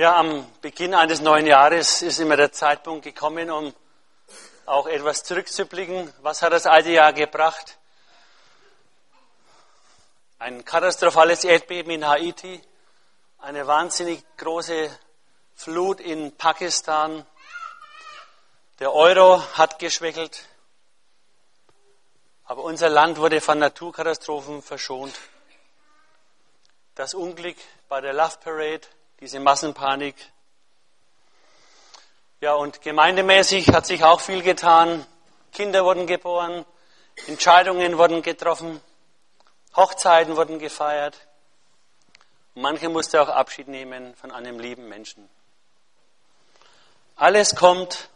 Ja, am Beginn eines neuen Jahres ist immer der Zeitpunkt gekommen, um auch etwas zurückzublicken. Was hat das alte Jahr gebracht? Ein katastrophales Erdbeben in Haiti, eine wahnsinnig große Flut in Pakistan. Der Euro hat geschwächelt, aber unser Land wurde von Naturkatastrophen verschont. Das Unglück bei der Love Parade diese Massenpanik. Ja, und gemeindemäßig hat sich auch viel getan. Kinder wurden geboren, Entscheidungen wurden getroffen, Hochzeiten wurden gefeiert. Manche musste auch Abschied nehmen von einem lieben Menschen. Alles kommt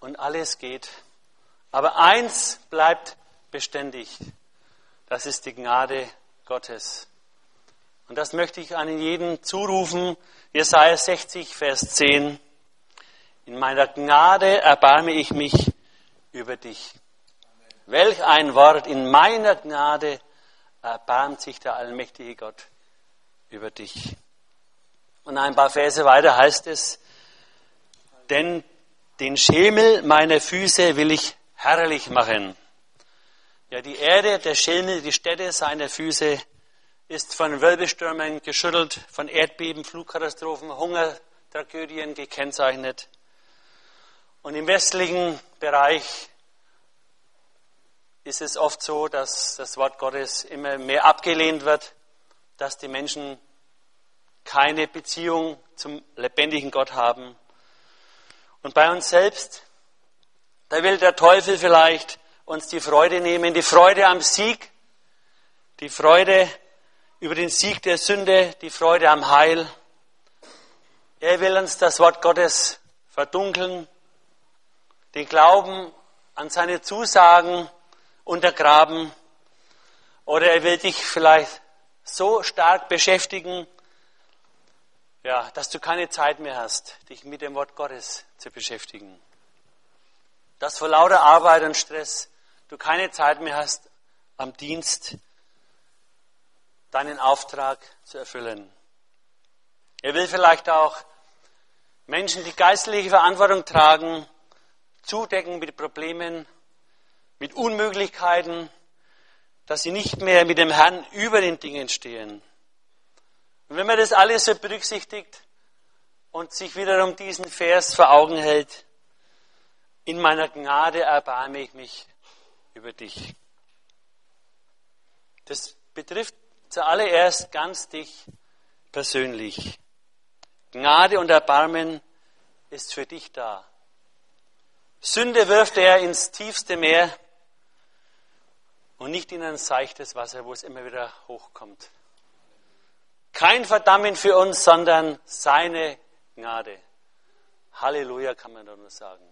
und alles geht. Aber eins bleibt beständig. Das ist die Gnade Gottes. Und das möchte ich an jeden zurufen. Jesaja 60, Vers 10. In meiner Gnade erbarme ich mich über dich. Welch ein Wort. In meiner Gnade erbarmt sich der allmächtige Gott über dich. Und ein paar Verse weiter heißt es, denn den Schemel meiner Füße will ich herrlich machen. Ja, die Erde, der Schemel, die Städte seiner Füße ist von Wirbelstürmen geschüttelt, von Erdbeben, Flugkatastrophen, Hungertragödien gekennzeichnet. Und im westlichen Bereich ist es oft so, dass das Wort Gottes immer mehr abgelehnt wird, dass die Menschen keine Beziehung zum lebendigen Gott haben. Und bei uns selbst, da will der Teufel vielleicht uns die Freude nehmen, die Freude am Sieg, die Freude über den Sieg der Sünde, die Freude am Heil. Er will uns das Wort Gottes verdunkeln, den Glauben an seine Zusagen untergraben. Oder er will dich vielleicht so stark beschäftigen, ja, dass du keine Zeit mehr hast, dich mit dem Wort Gottes zu beschäftigen. Dass vor lauter Arbeit und Stress du keine Zeit mehr hast am Dienst deinen Auftrag zu erfüllen. Er will vielleicht auch Menschen, die geistliche Verantwortung tragen, zudecken mit Problemen, mit Unmöglichkeiten, dass sie nicht mehr mit dem Herrn über den Dingen stehen. Und wenn man das alles so berücksichtigt und sich wiederum diesen Vers vor Augen hält, in meiner Gnade erbarme ich mich über dich. Das betrifft zuallererst ganz dich persönlich. Gnade und Erbarmen ist für dich da. Sünde wirft er ins tiefste Meer und nicht in ein seichtes Wasser, wo es immer wieder hochkommt. Kein Verdammen für uns, sondern seine Gnade. Halleluja kann man da nur sagen.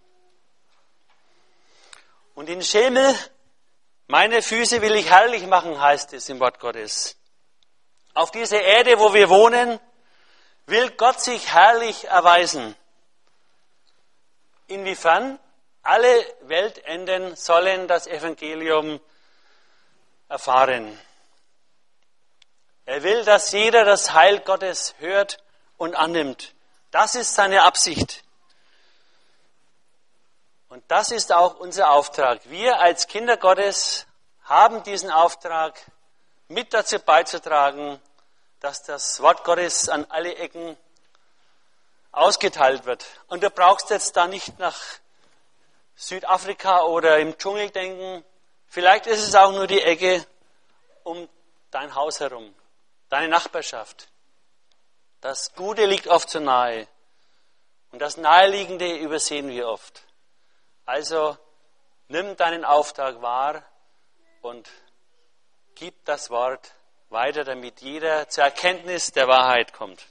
Und in Schemel, meine Füße will ich herrlich machen, heißt es im Wort Gottes. Auf dieser Erde, wo wir wohnen, will Gott sich herrlich erweisen. Inwiefern? Alle Weltenden sollen das Evangelium erfahren. Er will, dass jeder das Heil Gottes hört und annimmt. Das ist seine Absicht. Und das ist auch unser Auftrag. Wir als Kinder Gottes haben diesen Auftrag, mit dazu beizutragen, dass das Wort Gottes an alle Ecken ausgeteilt wird. Und du brauchst jetzt da nicht nach Südafrika oder im Dschungel denken. Vielleicht ist es auch nur die Ecke um dein Haus herum, deine Nachbarschaft. Das Gute liegt oft so nahe. Und das Naheliegende übersehen wir oft. Also nimm deinen Auftrag wahr und Gib das Wort weiter, damit jeder zur Erkenntnis der Wahrheit kommt.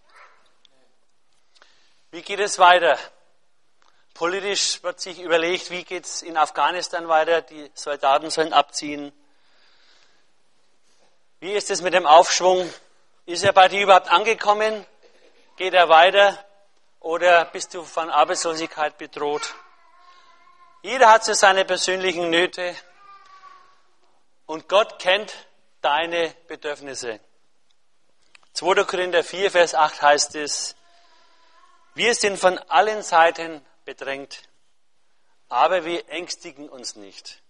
Wie geht es weiter? Politisch wird sich überlegt, wie geht es in Afghanistan weiter? Die Soldaten sollen abziehen. Wie ist es mit dem Aufschwung? Ist er bei dir überhaupt angekommen? Geht er weiter? Oder bist du von Arbeitslosigkeit bedroht? Jeder hat so seine persönlichen Nöte. Und Gott kennt deine Bedürfnisse. 2. Korinther 4, Vers 8 heißt es, Wir sind von allen Seiten bedrängt, aber wir ängstigen uns nicht.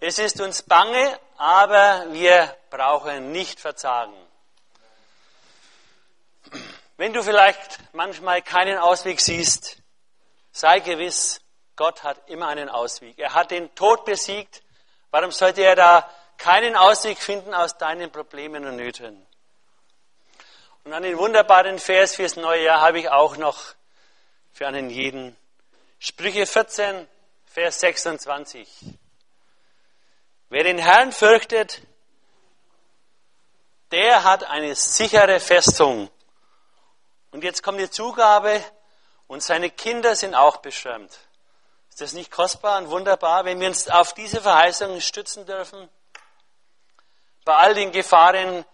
Es ist uns bange, aber wir brauchen nicht verzagen. Wenn du vielleicht manchmal keinen Ausweg siehst, sei gewiss, Gott hat immer einen Ausweg. Er hat den Tod besiegt. Warum sollte er da keinen Ausweg finden aus deinen Problemen und Nöten? Und einen wunderbaren Vers fürs neue Jahr habe ich auch noch für einen jeden. Sprüche 14, Vers 26. Wer den Herrn fürchtet, der hat eine sichere Festung. Und jetzt kommt die Zugabe und seine Kinder sind auch beschirmt. Ist das nicht kostbar und wunderbar, wenn wir uns auf diese Verheißung stützen dürfen? Bei all den Gefahren,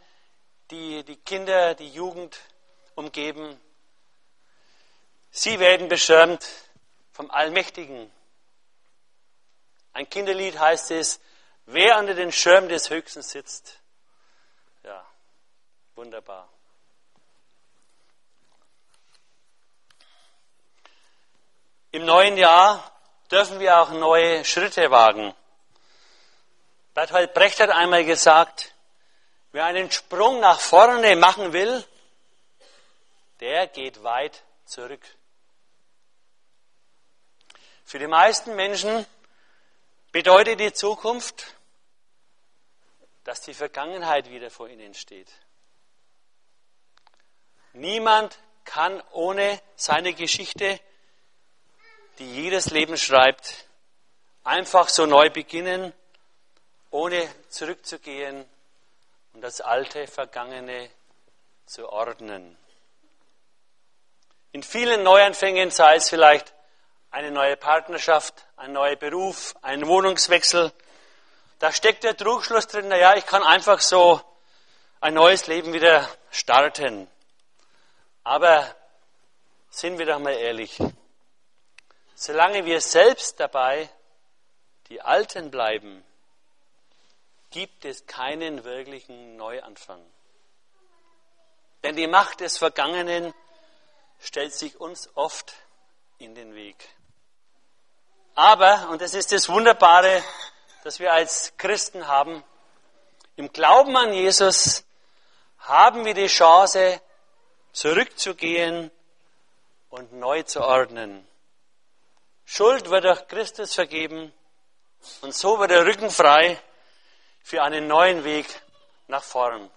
die die Kinder, die Jugend umgeben, sie werden beschirmt vom Allmächtigen. Ein Kinderlied heißt es, Wer unter den Schirm des Höchsten sitzt. Ja, wunderbar. Im neuen Jahr dürfen wir auch neue Schritte wagen. Bertolt Brecht hat einmal gesagt, wer einen Sprung nach vorne machen will, der geht weit zurück. Für die meisten Menschen bedeutet die Zukunft dass die Vergangenheit wieder vor ihnen steht. Niemand kann ohne seine Geschichte, die jedes Leben schreibt, einfach so neu beginnen, ohne zurückzugehen und das alte, vergangene zu ordnen. In vielen Neuanfängen, sei es vielleicht eine neue Partnerschaft, ein neuer Beruf, ein Wohnungswechsel, da steckt der Trugschluss drin, naja, ich kann einfach so ein neues Leben wieder starten. Aber sind wir doch mal ehrlich, solange wir selbst dabei die Alten bleiben, gibt es keinen wirklichen Neuanfang. Denn die Macht des Vergangenen stellt sich uns oft in den Weg. Aber, und das ist das Wunderbare das wir als Christen haben. Im Glauben an Jesus haben wir die Chance, zurückzugehen und neu zu ordnen. Schuld wird durch Christus vergeben und so wird der Rücken frei für einen neuen Weg nach vorn.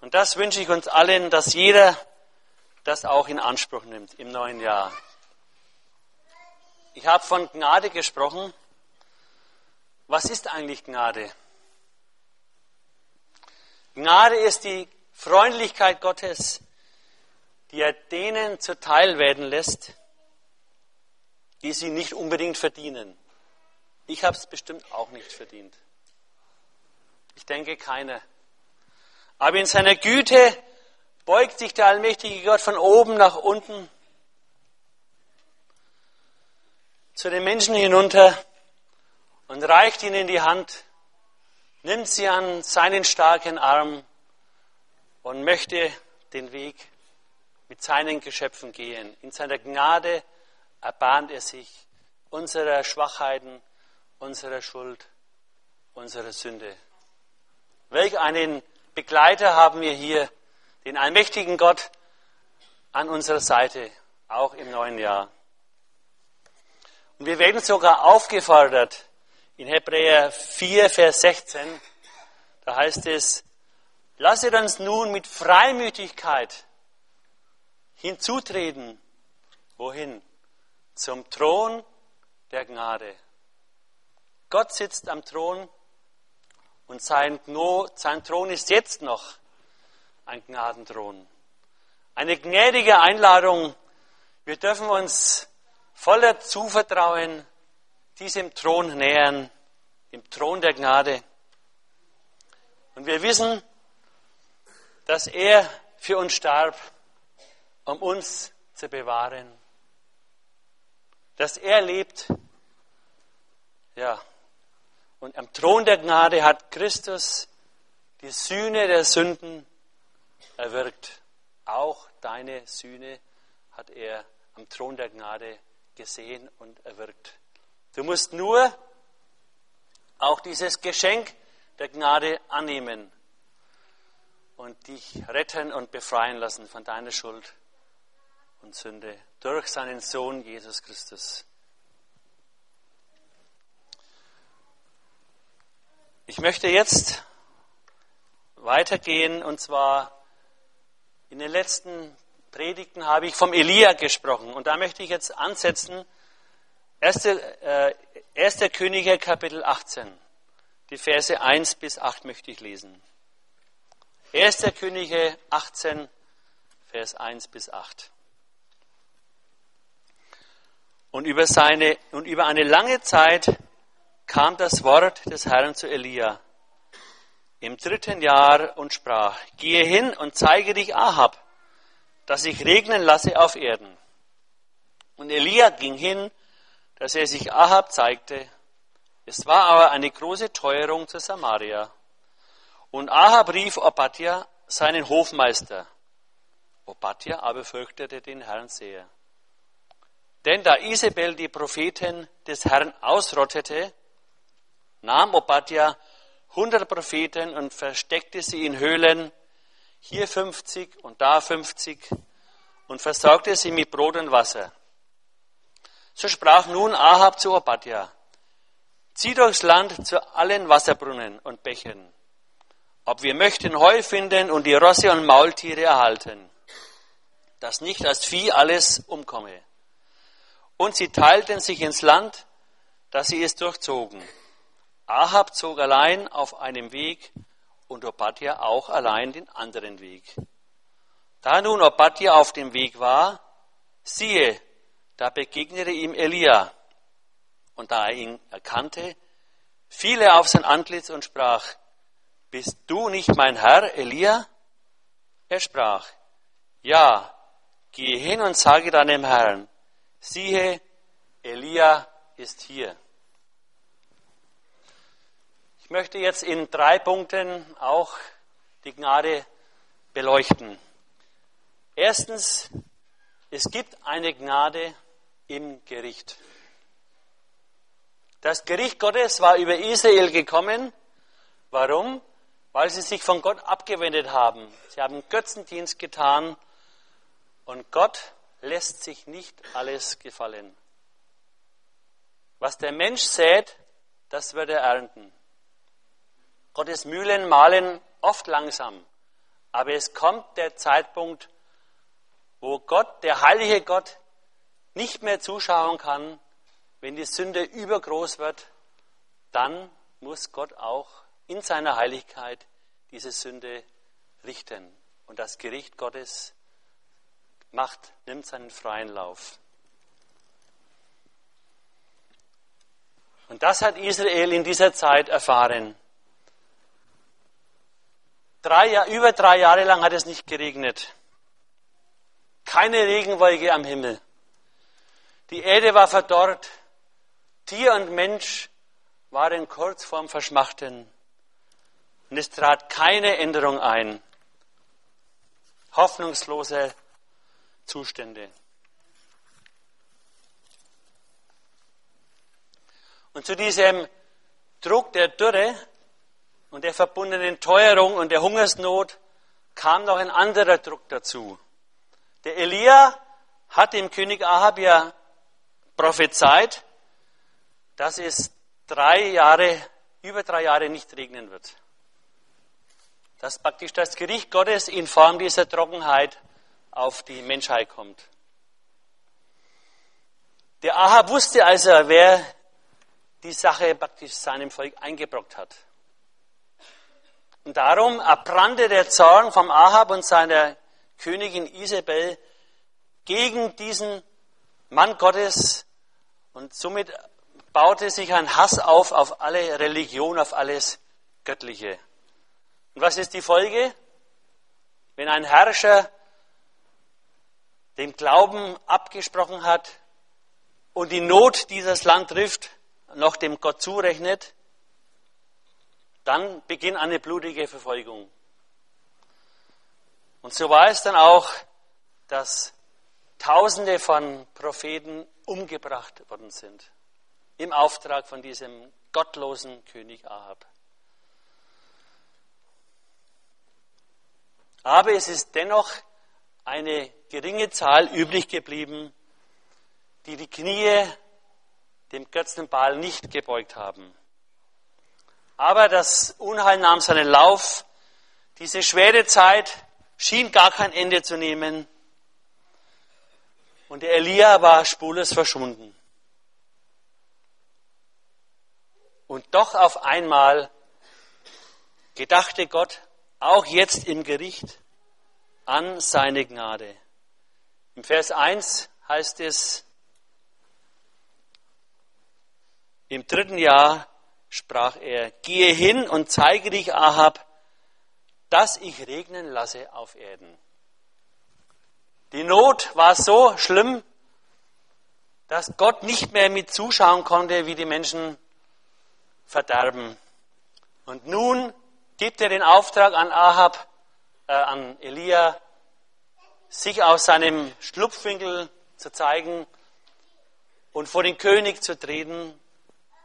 Und das wünsche ich uns allen, dass jeder das auch in Anspruch nimmt im neuen Jahr. Ich habe von Gnade gesprochen. Was ist eigentlich Gnade? Gnade ist die Freundlichkeit Gottes, die er denen zuteil werden lässt, die sie nicht unbedingt verdienen. Ich habe es bestimmt auch nicht verdient. Ich denke keiner. Aber in seiner Güte beugt sich der allmächtige Gott von oben nach unten zu den Menschen hinunter und reicht ihnen die Hand, nimmt sie an seinen starken Arm und möchte den Weg mit seinen Geschöpfen gehen. In seiner Gnade erbahnt er sich unserer Schwachheiten, unserer Schuld, unserer Sünde. Welch einen Begleiter haben wir hier, den allmächtigen Gott an unserer Seite, auch im neuen Jahr. Und wir werden sogar aufgefordert, in Hebräer 4, Vers 16, da heißt es, lasset uns nun mit Freimütigkeit hinzutreten. Wohin? Zum Thron der Gnade. Gott sitzt am Thron und sein, sein Thron ist jetzt noch ein Gnadenthron. Eine gnädige Einladung. Wir dürfen uns voller Zuvertrauen diesem Thron nähern, dem Thron der Gnade. Und wir wissen, dass er für uns starb, um uns zu bewahren. Dass er lebt. Ja. Und am Thron der Gnade hat Christus die Sühne der Sünden erwirkt. Auch deine Sühne hat er am Thron der Gnade gesehen und erwirkt. Du musst nur auch dieses Geschenk der Gnade annehmen und dich retten und befreien lassen von deiner Schuld und Sünde durch seinen Sohn Jesus Christus. Ich möchte jetzt weitergehen und zwar in den letzten Predigten habe ich vom Elia gesprochen und da möchte ich jetzt ansetzen. 1. Äh, 1. Könige Kapitel 18, die Verse 1 bis 8 möchte ich lesen. 1. Könige 18, Vers 1 bis 8. Und über, seine, und über eine lange Zeit kam das Wort des Herrn zu Elia im dritten Jahr und sprach, gehe hin und zeige dich Ahab, dass ich regnen lasse auf Erden. Und Elia ging hin, dass er sich Ahab zeigte. Es war aber eine große Teuerung zu Samaria. Und Ahab rief Obadja, seinen Hofmeister. Obadja aber fürchtete den Herrn sehr. Denn da Isabel die Propheten des Herrn ausrottete, nahm Obadja hundert Propheten und versteckte sie in Höhlen, hier 50 und da 50, und versorgte sie mit Brot und Wasser. So sprach nun Ahab zu Obadja, zieh durchs Land zu allen Wasserbrunnen und Bächen, ob wir möchten Heu finden und die Rosse und Maultiere erhalten, dass nicht das Vieh alles umkomme. Und sie teilten sich ins Land, dass sie es durchzogen. Ahab zog allein auf einem Weg und Obadja auch allein den anderen Weg. Da nun Obadja auf dem Weg war, siehe, da begegnete ihm Elia. Und da er ihn erkannte, fiel er auf sein Antlitz und sprach, Bist du nicht mein Herr, Elia? Er sprach, Ja, gehe hin und sage deinem Herrn, siehe, Elia ist hier. Ich möchte jetzt in drei Punkten auch die Gnade beleuchten. Erstens, es gibt eine Gnade im Gericht. Das Gericht Gottes war über Israel gekommen. Warum? Weil sie sich von Gott abgewendet haben. Sie haben Götzendienst getan und Gott lässt sich nicht alles gefallen. Was der Mensch sät, das wird er ernten. Gottes Mühlen malen oft langsam, aber es kommt der Zeitpunkt, wo Gott, der heilige Gott, nicht mehr zuschauen kann, wenn die Sünde übergroß wird, dann muss Gott auch in seiner Heiligkeit diese Sünde richten. Und das Gericht Gottes macht, nimmt seinen freien Lauf. Und das hat Israel in dieser Zeit erfahren. Drei, über drei Jahre lang hat es nicht geregnet. Keine Regenwolke am Himmel. Die Erde war verdorrt. Tier und Mensch waren kurz vorm Verschmachten. Und es trat keine Änderung ein. Hoffnungslose Zustände. Und zu diesem Druck der Dürre und der verbundenen Teuerung und der Hungersnot kam noch ein anderer Druck dazu. Der Elia hat dem König Ahab ja prophezeit, dass es drei Jahre, über drei Jahre nicht regnen wird. Dass praktisch das Gericht Gottes in Form dieser Trockenheit auf die Menschheit kommt. Der Ahab wusste also, wer die Sache praktisch seinem Volk eingebrockt hat. Und darum erbrannte der Zorn vom Ahab und seiner Königin Isabel gegen diesen Mann Gottes und somit baute sich ein Hass auf auf alle Religion, auf alles Göttliche. Und was ist die Folge? Wenn ein Herrscher den Glauben abgesprochen hat und die Not dieses Land trifft, noch dem Gott zurechnet, dann beginnt eine blutige Verfolgung. Und so war es dann auch, dass Tausende von Propheten umgebracht worden sind. Im Auftrag von diesem gottlosen König Ahab. Aber es ist dennoch eine geringe Zahl übrig geblieben, die die Knie dem Götzenball nicht gebeugt haben. Aber das Unheil nahm seinen Lauf. Diese schwere Zeit schien gar kein Ende zu nehmen. Und der Elia war spurlos verschwunden. Und doch auf einmal gedachte Gott auch jetzt im Gericht an seine Gnade. Im Vers 1 heißt es, im dritten Jahr sprach er, gehe hin und zeige dich, Ahab, dass ich regnen lasse auf Erden. Die Not war so schlimm, dass Gott nicht mehr mit zuschauen konnte, wie die Menschen verderben. Und nun gibt er den Auftrag an Ahab, äh, an Elia, sich aus seinem Schlupfwinkel zu zeigen und vor den König zu treten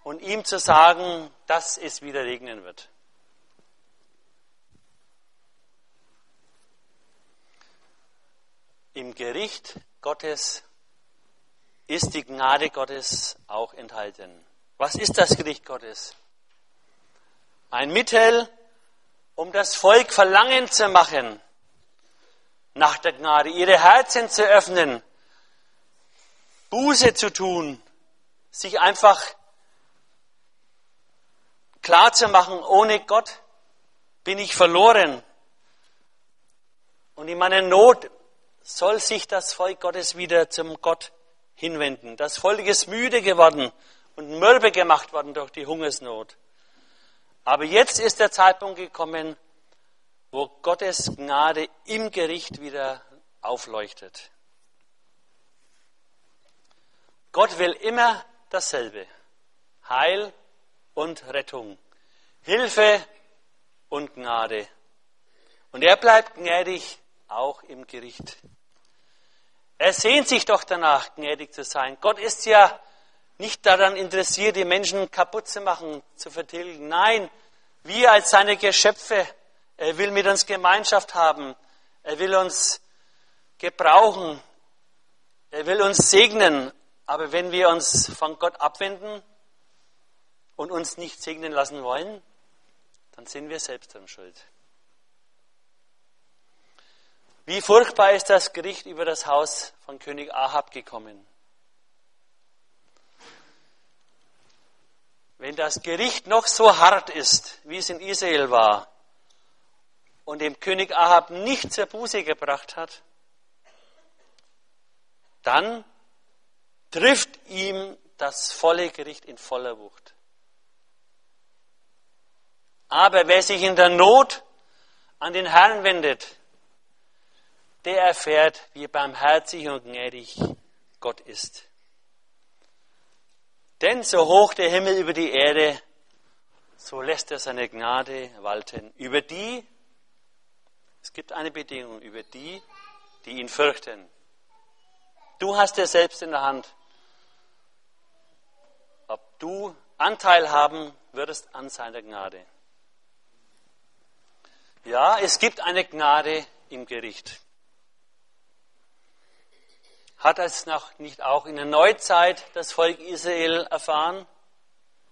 und ihm zu sagen, dass es wieder regnen wird. Im Gericht Gottes ist die Gnade Gottes auch enthalten. Was ist das Gericht Gottes? Ein Mittel, um das Volk verlangen zu machen nach der Gnade, ihre Herzen zu öffnen, Buße zu tun, sich einfach klar zu machen, ohne Gott bin ich verloren. Und in meiner Not soll sich das Volk Gottes wieder zum Gott hinwenden. Das Volk ist müde geworden und mürbe gemacht worden durch die Hungersnot. Aber jetzt ist der Zeitpunkt gekommen, wo Gottes Gnade im Gericht wieder aufleuchtet. Gott will immer dasselbe. Heil und Rettung. Hilfe und Gnade. Und er bleibt gnädig auch im Gericht. Er sehnt sich doch danach, gnädig zu sein. Gott ist ja nicht daran interessiert, die Menschen kaputt zu machen, zu vertilgen. Nein, wir als seine Geschöpfe, er will mit uns Gemeinschaft haben. Er will uns gebrauchen. Er will uns segnen. Aber wenn wir uns von Gott abwenden und uns nicht segnen lassen wollen, dann sind wir selbst dran schuld. Wie furchtbar ist das Gericht über das Haus von König Ahab gekommen. Wenn das Gericht noch so hart ist, wie es in Israel war, und dem König Ahab nicht zur Buße gebracht hat, dann trifft ihm das volle Gericht in voller Wucht. Aber wer sich in der Not an den Herrn wendet, der erfährt, wie barmherzig und gnädig Gott ist. Denn so hoch der Himmel über die Erde, so lässt er seine Gnade walten über die, es gibt eine Bedingung, über die, die ihn fürchten. Du hast es selbst in der Hand, ob du Anteil haben würdest an seiner Gnade. Ja, es gibt eine Gnade im Gericht. Hat es noch nicht auch in der Neuzeit das Volk Israel erfahren?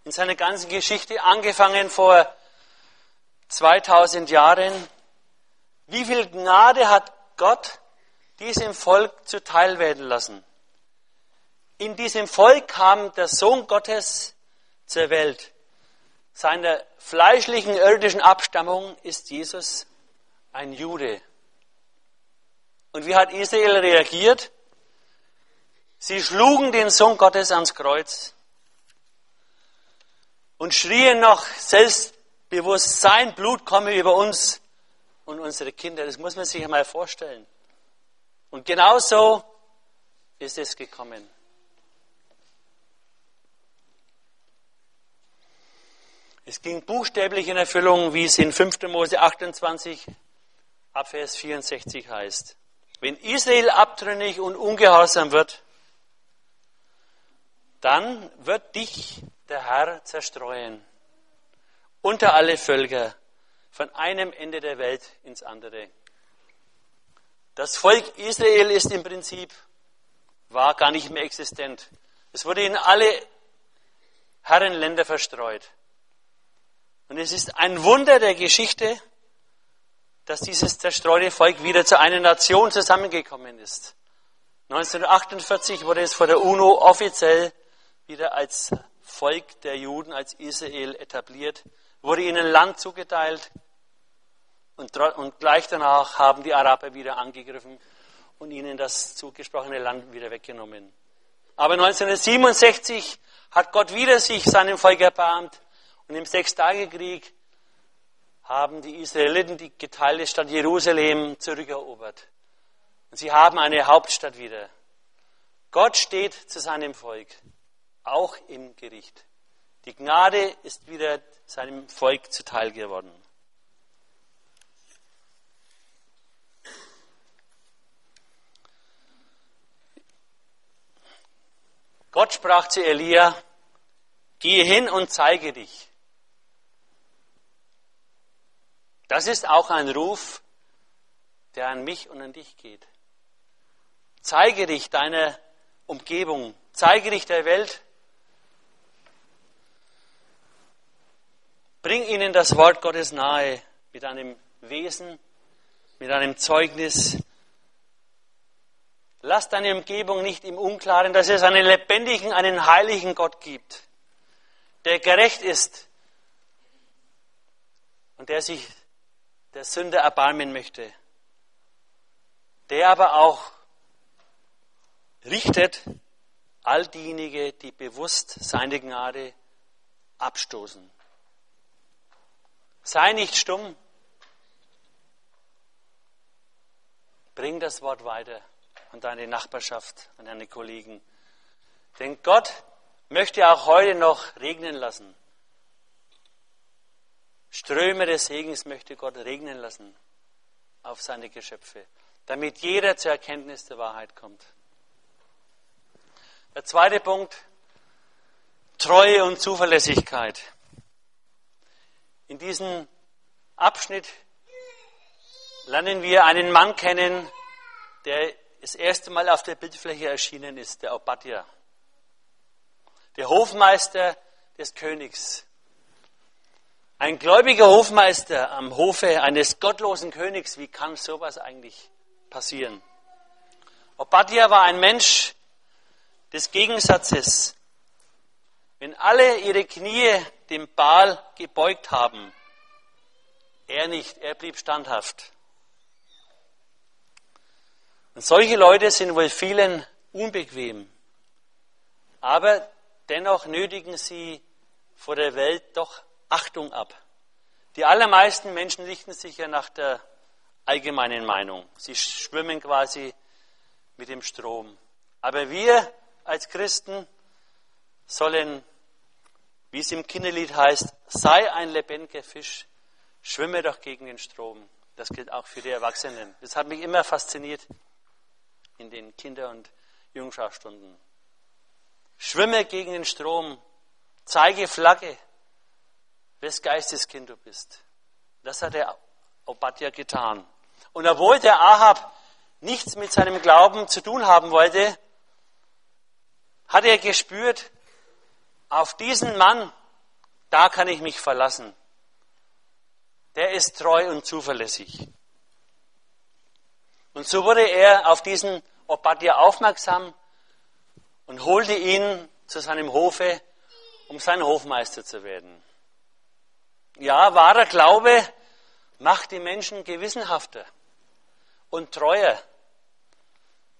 In seiner ganzen Geschichte, angefangen vor 2000 Jahren. Wie viel Gnade hat Gott diesem Volk zuteil werden lassen? In diesem Volk kam der Sohn Gottes zur Welt. Seiner fleischlichen irdischen Abstammung ist Jesus ein Jude. Und wie hat Israel reagiert? Sie schlugen den Sohn Gottes ans Kreuz und schrien noch selbstbewusst, sein Blut komme über uns und unsere Kinder. Das muss man sich einmal vorstellen. Und genauso ist es gekommen. Es ging buchstäblich in Erfüllung, wie es in 5. Mose 28 ab Vers 64 heißt. wenn Israel abtrünnig und ungehorsam wird, dann wird dich der Herr zerstreuen unter alle Völker, von einem Ende der Welt ins andere. Das Volk Israel ist im Prinzip, war gar nicht mehr existent. Es wurde in alle Herrenländer verstreut. Und es ist ein Wunder der Geschichte, dass dieses zerstreute Volk wieder zu einer Nation zusammengekommen ist. 1948 wurde es vor der UNO offiziell wieder als Volk der Juden, als Israel etabliert, wurde ihnen Land zugeteilt und, und gleich danach haben die Araber wieder angegriffen und ihnen das zugesprochene Land wieder weggenommen. Aber 1967 hat Gott wieder sich seinem Volk erbarmt und im Sechstagekrieg haben die Israeliten die geteilte Stadt Jerusalem zurückerobert. Und sie haben eine Hauptstadt wieder. Gott steht zu seinem Volk, auch im Gericht. Die Gnade ist wieder seinem Volk zuteil geworden. Gott sprach zu Elia, gehe hin und zeige dich. Das ist auch ein Ruf, der an mich und an dich geht. Zeige dich deiner Umgebung, zeige dich der Welt. Bring ihnen das Wort Gottes nahe mit einem Wesen, mit einem Zeugnis. Lass deine Umgebung nicht im Unklaren, dass es einen lebendigen, einen heiligen Gott gibt, der gerecht ist und der sich der Sünder erbarmen möchte, der aber auch richtet all diejenigen, die bewusst seine Gnade abstoßen. Sei nicht stumm. Bring das Wort weiter an deine Nachbarschaft, an deine Kollegen. Denn Gott möchte auch heute noch regnen lassen. Ströme des Segens möchte Gott regnen lassen auf seine Geschöpfe, damit jeder zur Erkenntnis der Wahrheit kommt. Der zweite Punkt, Treue und Zuverlässigkeit. In diesem Abschnitt lernen wir einen Mann kennen, der das erste Mal auf der Bildfläche erschienen ist, der Obadja. Der Hofmeister des Königs. Ein gläubiger Hofmeister am Hofe eines gottlosen Königs, wie kann sowas eigentlich passieren? Obadja war ein Mensch des Gegensatzes. Wenn alle ihre Knie dem Baal gebeugt haben, er nicht, er blieb standhaft. Und solche Leute sind wohl vielen unbequem, aber dennoch nötigen sie vor der Welt doch Achtung ab. Die allermeisten Menschen richten sich ja nach der allgemeinen Meinung. Sie schwimmen quasi mit dem Strom. Aber wir als Christen sollen, wie es im Kinderlied heißt, sei ein lebendiger Fisch, schwimme doch gegen den Strom. Das gilt auch für die Erwachsenen. Das hat mich immer fasziniert in den Kinder- und Jungschaftsstunden. Schwimme gegen den Strom, zeige Flagge, wes Geisteskind du bist. Das hat der Obadja getan. Und obwohl der Ahab nichts mit seinem Glauben zu tun haben wollte, hat er gespürt, auf diesen Mann, da kann ich mich verlassen. Der ist treu und zuverlässig. Und so wurde er auf diesen Obadja aufmerksam und holte ihn zu seinem Hofe, um sein Hofmeister zu werden. Ja, wahrer Glaube macht die Menschen gewissenhafter und treuer.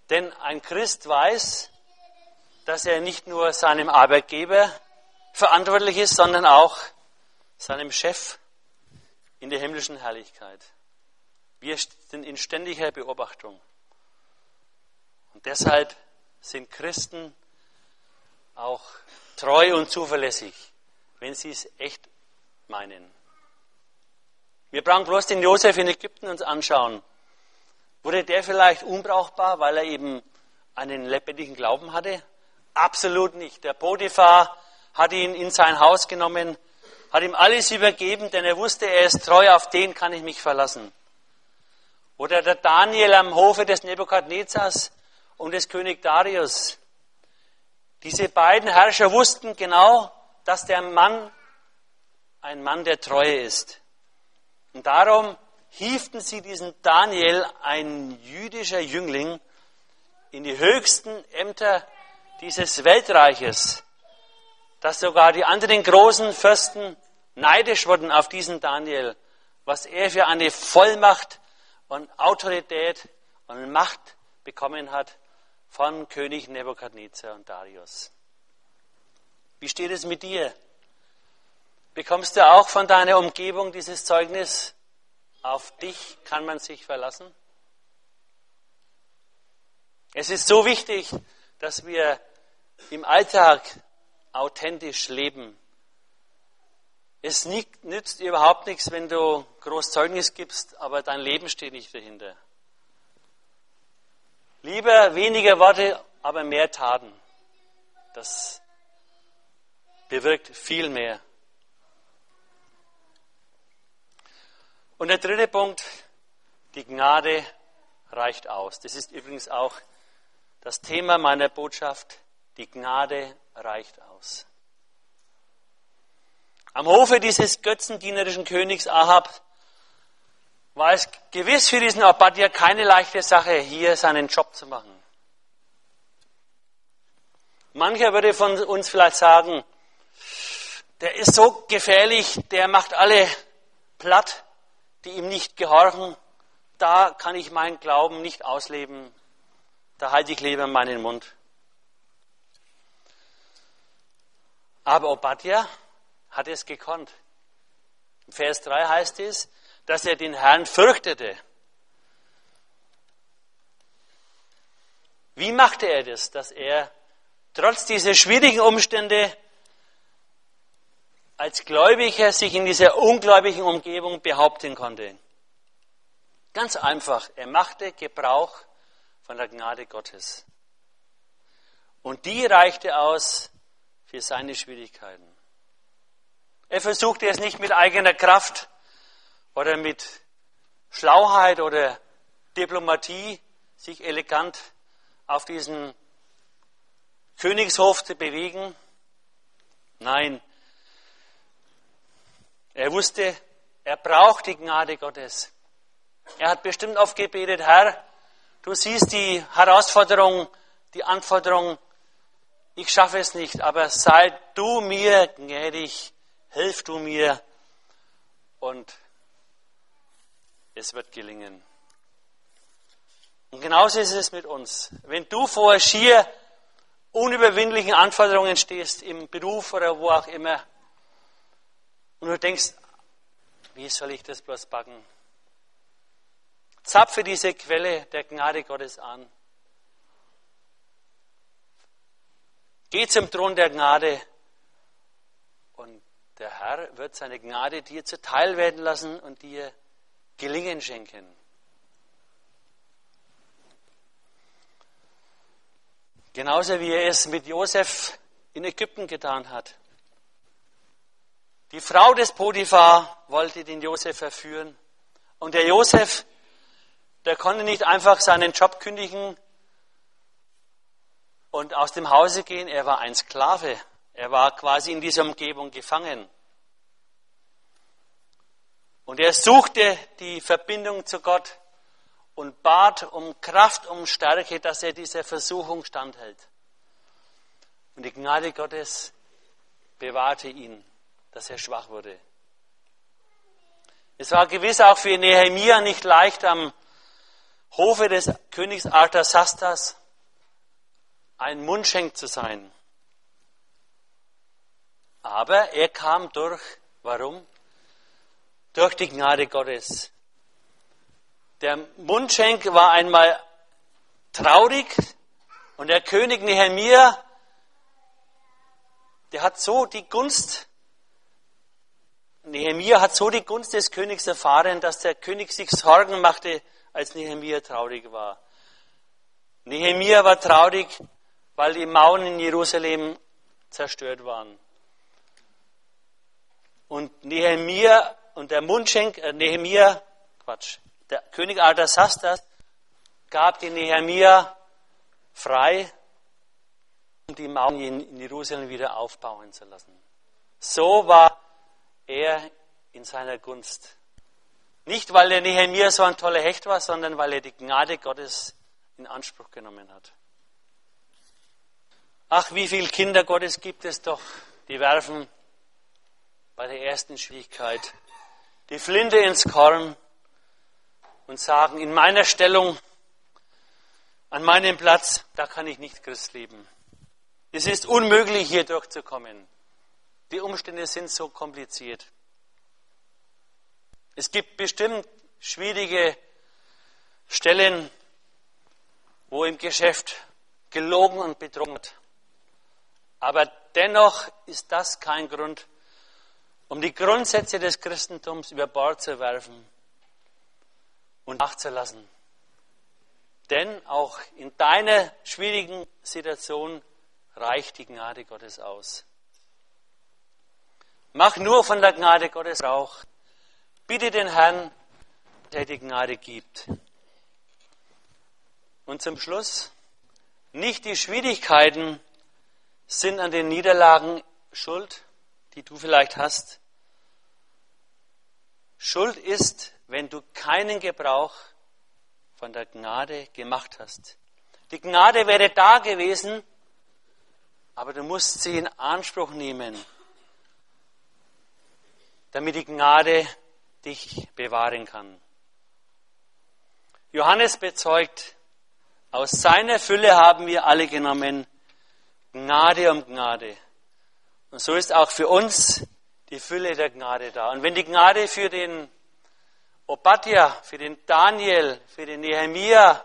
Denn ein Christ weiß, dass er nicht nur seinem Arbeitgeber verantwortlich ist, sondern auch seinem Chef in der himmlischen Herrlichkeit. Wir sind in ständiger Beobachtung. Und deshalb sind Christen auch treu und zuverlässig, wenn sie es echt meinen. Wir brauchen bloß den Josef in Ägypten uns anschauen. Wurde der vielleicht unbrauchbar, weil er eben einen lebendigen Glauben hatte? Absolut nicht. Der Potiphar hat ihn in sein Haus genommen, hat ihm alles übergeben, denn er wusste, er ist treu, auf den kann ich mich verlassen. Oder der Daniel am Hofe des Nebukadnezars und des König Darius. Diese beiden Herrscher wussten genau, dass der Mann ein Mann der Treue ist. Und darum hieften sie diesen Daniel, ein jüdischer Jüngling, in die höchsten Ämter dieses Weltreiches, dass sogar die anderen großen Fürsten neidisch wurden auf diesen Daniel, was er für eine Vollmacht und Autorität und Macht bekommen hat von König Nebukadnezar und Darius. Wie steht es mit dir? Bekommst du auch von deiner Umgebung dieses Zeugnis? Auf dich kann man sich verlassen? Es ist so wichtig, dass wir im Alltag authentisch leben. Es nützt überhaupt nichts, wenn du groß Zeugnis gibst, aber dein Leben steht nicht dahinter. Lieber weniger Worte, aber mehr Taten. Das bewirkt viel mehr. Und der dritte Punkt, die Gnade reicht aus. Das ist übrigens auch das Thema meiner Botschaft. Die Gnade reicht aus. Am Hofe dieses götzendienerischen Königs Ahab war es gewiss für diesen Obadja keine leichte Sache, hier seinen Job zu machen. Mancher würde von uns vielleicht sagen, der ist so gefährlich, der macht alle platt, die ihm nicht gehorchen. Da kann ich meinen Glauben nicht ausleben. Da halte ich lieber meinen Mund. Aber Obadja hat es gekonnt. Im Vers 3 heißt es, dass er den Herrn fürchtete. Wie machte er das, dass er trotz dieser schwierigen Umstände als Gläubiger sich in dieser ungläubigen Umgebung behaupten konnte? Ganz einfach, er machte Gebrauch von der Gnade Gottes. Und die reichte aus für seine Schwierigkeiten. Er versuchte es nicht mit eigener Kraft, oder mit Schlauheit oder Diplomatie sich elegant auf diesen Königshof zu bewegen. Nein, er wusste, er braucht die Gnade Gottes. Er hat bestimmt oft gebetet, Herr, du siehst die Herausforderung, die Anforderung, ich schaffe es nicht, aber sei du mir gnädig, hilf du mir und es wird gelingen. Und genauso ist es mit uns. Wenn du vor schier unüberwindlichen Anforderungen stehst, im Beruf oder wo auch immer, und du denkst, wie soll ich das bloß backen? Zapfe diese Quelle der Gnade Gottes an. Geh zum Thron der Gnade und der Herr wird seine Gnade dir zuteil werden lassen und dir Gelingen schenken. Genauso wie er es mit Josef in Ägypten getan hat. Die Frau des Potiphar wollte den Josef verführen. Und der Josef, der konnte nicht einfach seinen Job kündigen und aus dem Hause gehen. Er war ein Sklave. Er war quasi in dieser Umgebung gefangen. Und er suchte die Verbindung zu Gott und bat um Kraft, um Stärke, dass er dieser Versuchung standhält. Und die Gnade Gottes bewahrte ihn, dass er schwach wurde. Es war gewiss auch für Nehemia nicht leicht, am Hofe des Königs Artasastas ein Mundschenk zu sein. Aber er kam durch. Warum? durch die Gnade Gottes. Der Mundschenk war einmal traurig und der König Nehemia, der hat so die Gunst, Nehemia hat so die Gunst des Königs erfahren, dass der König sich Sorgen machte, als Nehemiah traurig war. Nehemiah war traurig, weil die Mauern in Jerusalem zerstört waren. Und Nehemiah und der Mundschenk, äh, Nehemiah, Quatsch, der König Artasastas gab die Nehemiah frei, um die Mauern in Jerusalem wieder aufbauen zu lassen. So war er in seiner Gunst. Nicht, weil der Nehemiah so ein toller Hecht war, sondern weil er die Gnade Gottes in Anspruch genommen hat. Ach, wie viele Kinder Gottes gibt es doch, die werfen bei der ersten Schwierigkeit die Flinte ins Korn und sagen, in meiner Stellung, an meinem Platz, da kann ich nicht Christ leben. Es ist unmöglich, hier durchzukommen. Die Umstände sind so kompliziert. Es gibt bestimmt schwierige Stellen, wo im Geschäft gelogen und betrogen wird. Aber dennoch ist das kein Grund, um die Grundsätze des Christentums über Bord zu werfen und nachzulassen. Denn auch in deiner schwierigen Situation reicht die Gnade Gottes aus. Mach nur von der Gnade Gottes Rauch. Bitte den Herrn, der die Gnade gibt. Und zum Schluss, nicht die Schwierigkeiten sind an den Niederlagen schuld, die du vielleicht hast. Schuld ist, wenn du keinen Gebrauch von der Gnade gemacht hast. Die Gnade wäre da gewesen, aber du musst sie in Anspruch nehmen, damit die Gnade dich bewahren kann. Johannes bezeugt, aus seiner Fülle haben wir alle genommen, Gnade um Gnade. Und so ist auch für uns die Fülle der Gnade da. Und wenn die Gnade für den Obadja, für den Daniel, für den Nehemia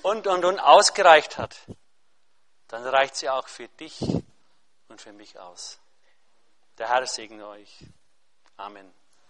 und, und, und ausgereicht hat, dann reicht sie auch für dich und für mich aus. Der Herr segne euch. Amen.